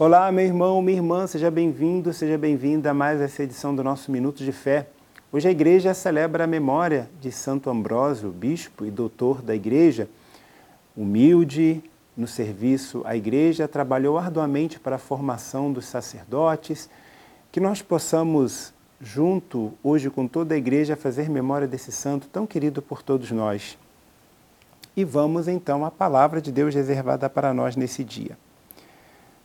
Olá, meu irmão, minha irmã, seja bem-vindo, seja bem-vinda a mais essa edição do nosso Minuto de Fé. Hoje a igreja celebra a memória de Santo Ambrósio, bispo e doutor da igreja. Humilde no serviço à igreja, trabalhou arduamente para a formação dos sacerdotes. Que nós possamos, junto, hoje com toda a igreja, fazer memória desse santo tão querido por todos nós. E vamos então à palavra de Deus reservada para nós nesse dia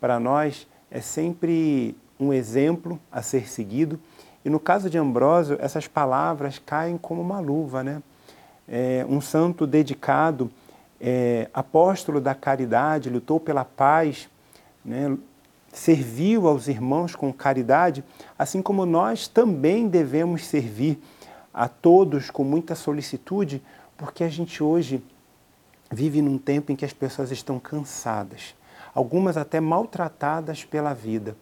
para nós é sempre um exemplo a ser seguido. E no caso de Ambrósio, essas palavras caem como uma luva, né? É, um santo dedicado, é, apóstolo da caridade, lutou pela paz, né? serviu aos irmãos com caridade, assim como nós também devemos servir a todos com muita solicitude, porque a gente hoje vive num tempo em que as pessoas estão cansadas algumas até maltratadas pela vida.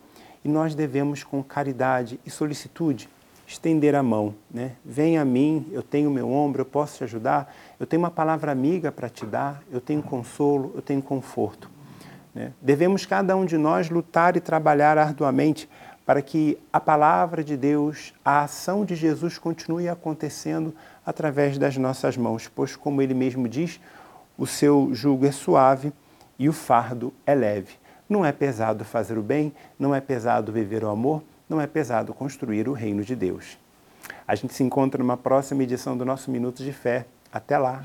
E nós devemos, com caridade e solicitude, estender a mão. Né? Vem a mim, eu tenho meu ombro, eu posso te ajudar, eu tenho uma palavra amiga para te dar, eu tenho consolo, eu tenho conforto. Né? Devemos, cada um de nós, lutar e trabalhar arduamente para que a palavra de Deus, a ação de Jesus continue acontecendo através das nossas mãos, pois, como ele mesmo diz, o seu jugo é suave e o fardo é leve. Não é pesado fazer o bem, não é pesado viver o amor, não é pesado construir o reino de Deus. A gente se encontra numa próxima edição do nosso Minutos de Fé. Até lá!